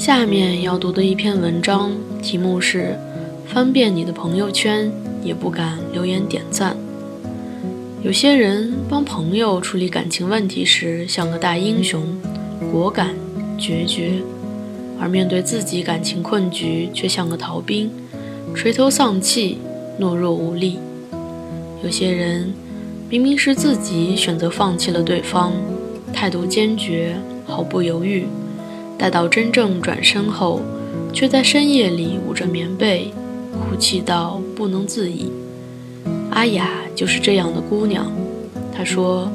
下面要读的一篇文章，题目是“翻遍你的朋友圈也不敢留言点赞”。有些人帮朋友处理感情问题时像个大英雄，果敢决绝；而面对自己感情困局却像个逃兵，垂头丧气，懦弱无力。有些人明明是自己选择放弃了对方，态度坚决，毫不犹豫；待到真正转身后，却在深夜里捂着棉被，哭泣到不能自已。阿雅就是这样的姑娘，她说：“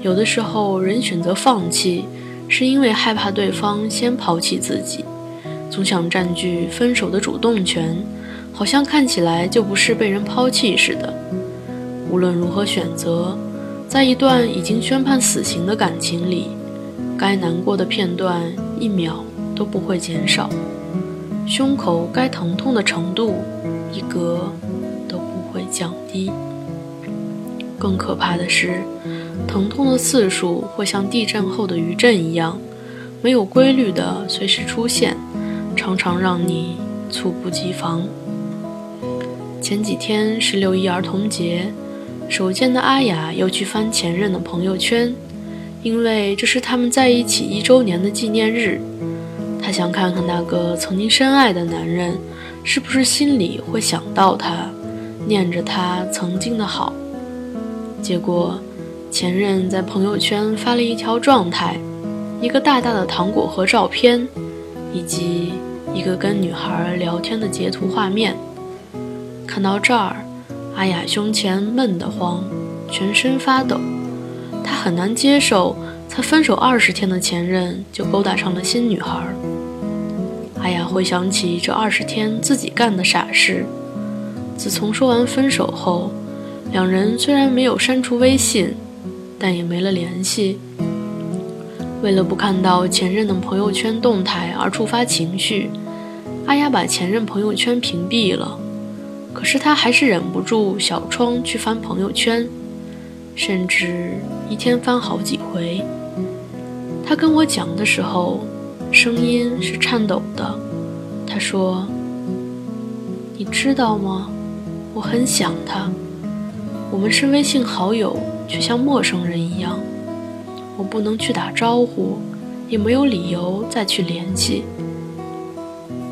有的时候人选择放弃，是因为害怕对方先抛弃自己，总想占据分手的主动权，好像看起来就不是被人抛弃似的。无论如何选择，在一段已经宣判死刑的感情里，该难过的片段一秒都不会减少，胸口该疼痛的程度一格都不。”会降低。更可怕的是，疼痛的次数会像地震后的余震一样，没有规律的随时出现，常常让你猝不及防。前几天是六一儿童节，手贱的阿雅又去翻前任的朋友圈，因为这是他们在一起一周年的纪念日。她想看看那个曾经深爱的男人，是不是心里会想到他。念着他曾经的好，结果前任在朋友圈发了一条状态，一个大大的糖果和照片，以及一个跟女孩聊天的截图画面。看到这儿，阿雅胸前闷得慌，全身发抖。他很难接受，才分手二十天的前任就勾搭上了新女孩。阿雅回想起这二十天自己干的傻事。自从说完分手后，两人虽然没有删除微信，但也没了联系。为了不看到前任的朋友圈动态而触发情绪，阿雅把前任朋友圈屏蔽了。可是她还是忍不住小窗去翻朋友圈，甚至一天翻好几回。他跟我讲的时候，声音是颤抖的。他说：“你知道吗？”我很想他，我们是微信好友，却像陌生人一样。我不能去打招呼，也没有理由再去联系。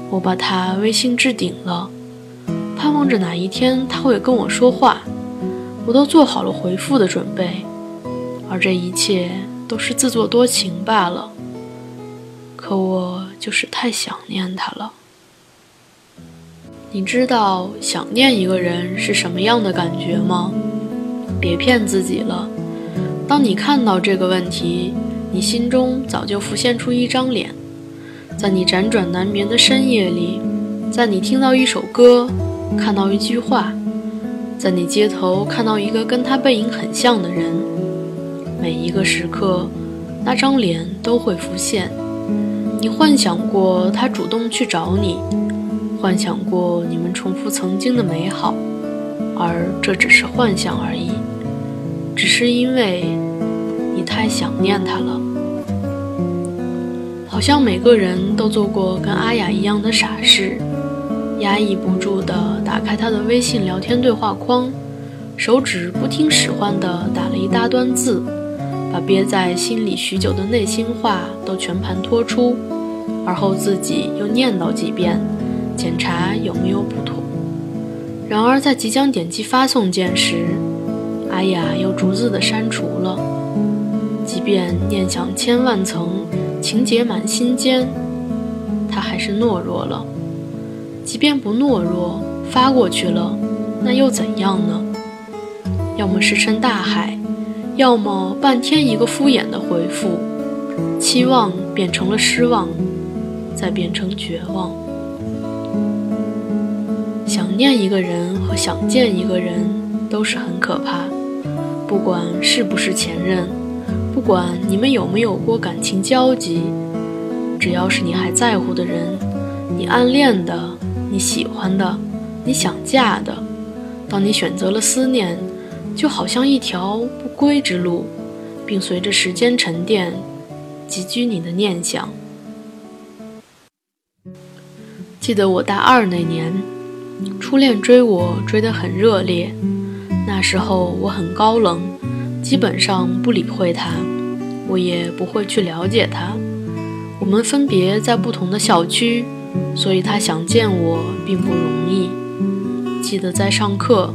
我把他微信置顶了，盼望着哪一天他会跟我说话。我都做好了回复的准备，而这一切都是自作多情罢了。可我就是太想念他了。你知道想念一个人是什么样的感觉吗？别骗自己了。当你看到这个问题，你心中早就浮现出一张脸。在你辗转难眠的深夜里，在你听到一首歌，看到一句话，在你街头看到一个跟他背影很像的人，每一个时刻，那张脸都会浮现。你幻想过他主动去找你。幻想过你们重复曾经的美好，而这只是幻想而已，只是因为你太想念他了。好像每个人都做过跟阿雅一样的傻事，压抑不住的打开他的微信聊天对话框，手指不听使唤的打了一大段字，把憋在心里许久的内心话都全盘托出，而后自己又念叨几遍。检查有没有不妥。然而，在即将点击发送键时，阿雅又逐字的删除了。即便念想千万层，情结满心间，他还是懦弱了。即便不懦弱，发过去了，那又怎样呢？要么石沉大海，要么半天一个敷衍的回复，期望变成了失望，再变成绝望。想念一个人和想见一个人都是很可怕，不管是不是前任，不管你们有没有过感情交集，只要是你还在乎的人，你暗恋的，你喜欢的，你想嫁的，当你选择了思念，就好像一条不归之路，并随着时间沉淀，集聚你的念想。记得我大二那年，初恋追我追得很热烈，那时候我很高冷，基本上不理会他，我也不会去了解他。我们分别在不同的校区，所以他想见我并不容易。记得在上课，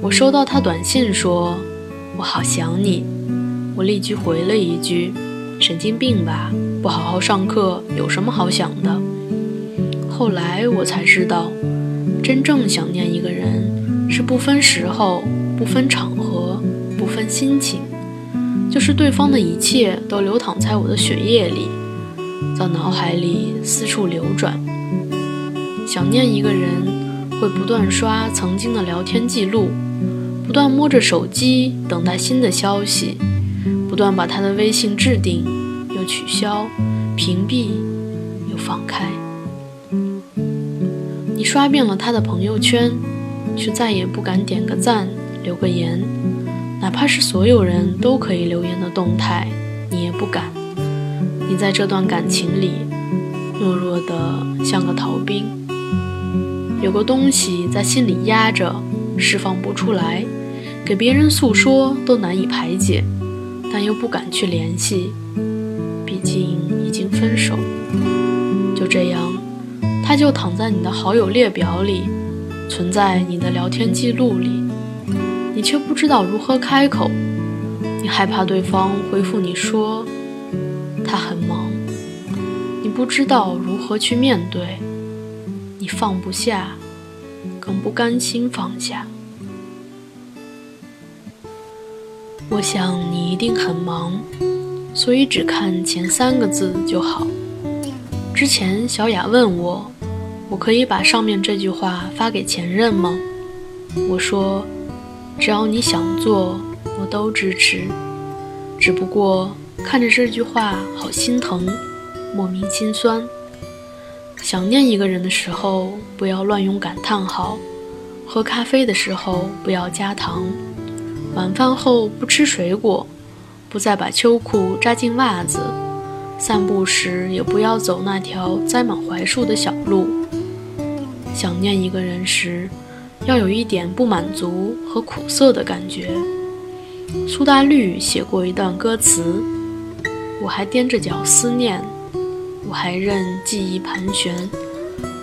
我收到他短信说：“我好想你。”我立即回了一句：“神经病吧，不好好上课有什么好想的？”后来我才知道，真正想念一个人是不分时候、不分场合、不分心情，就是对方的一切都流淌在我的血液里，在脑海里四处流转。想念一个人，会不断刷曾经的聊天记录，不断摸着手机等待新的消息。不断把他的微信置顶，又取消，屏蔽，又放开。你刷遍了他的朋友圈，却再也不敢点个赞，留个言，哪怕是所有人都可以留言的动态，你也不敢。你在这段感情里，懦弱的像个逃兵，有个东西在心里压着，释放不出来，给别人诉说都难以排解。但又不敢去联系，毕竟已经分手。就这样，他就躺在你的好友列表里，存在你的聊天记录里，你却不知道如何开口。你害怕对方回复你说他很忙，你不知道如何去面对，你放不下，更不甘心放下。我想你一定很忙，所以只看前三个字就好。之前小雅问我，我可以把上面这句话发给前任吗？我说，只要你想做，我都支持。只不过看着这句话好心疼，莫名心酸。想念一个人的时候，不要乱用感叹号；喝咖啡的时候，不要加糖。晚饭后不吃水果，不再把秋裤扎进袜子，散步时也不要走那条栽满槐树的小路。想念一个人时，要有一点不满足和苦涩的感觉。苏打绿写过一段歌词：“我还踮着脚思念，我还任记忆盘旋，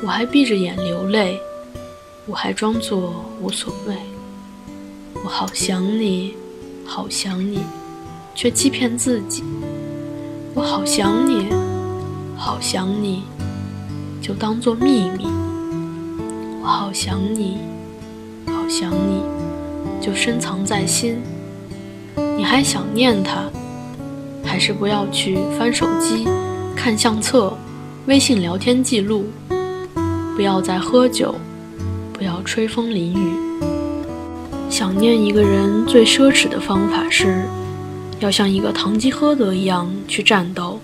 我还闭着眼流泪，我还装作无所谓。”我好想你，好想你，却欺骗自己。我好想你，好想你，就当做秘密。我好想你，好想你，就深藏在心。你还想念他，还是不要去翻手机、看相册、微信聊天记录？不要再喝酒，不要吹风淋雨。想念一个人最奢侈的方法是，要像一个堂吉诃德一样去战斗，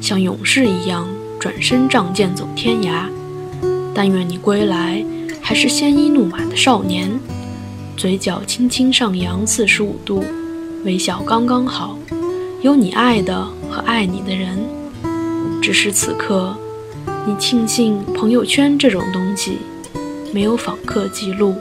像勇士一样转身仗剑走天涯。但愿你归来还是鲜衣怒马的少年，嘴角轻轻上扬四十五度，微笑刚刚好，有你爱的和爱你的人。只是此刻，你庆幸朋友圈这种东西没有访客记录。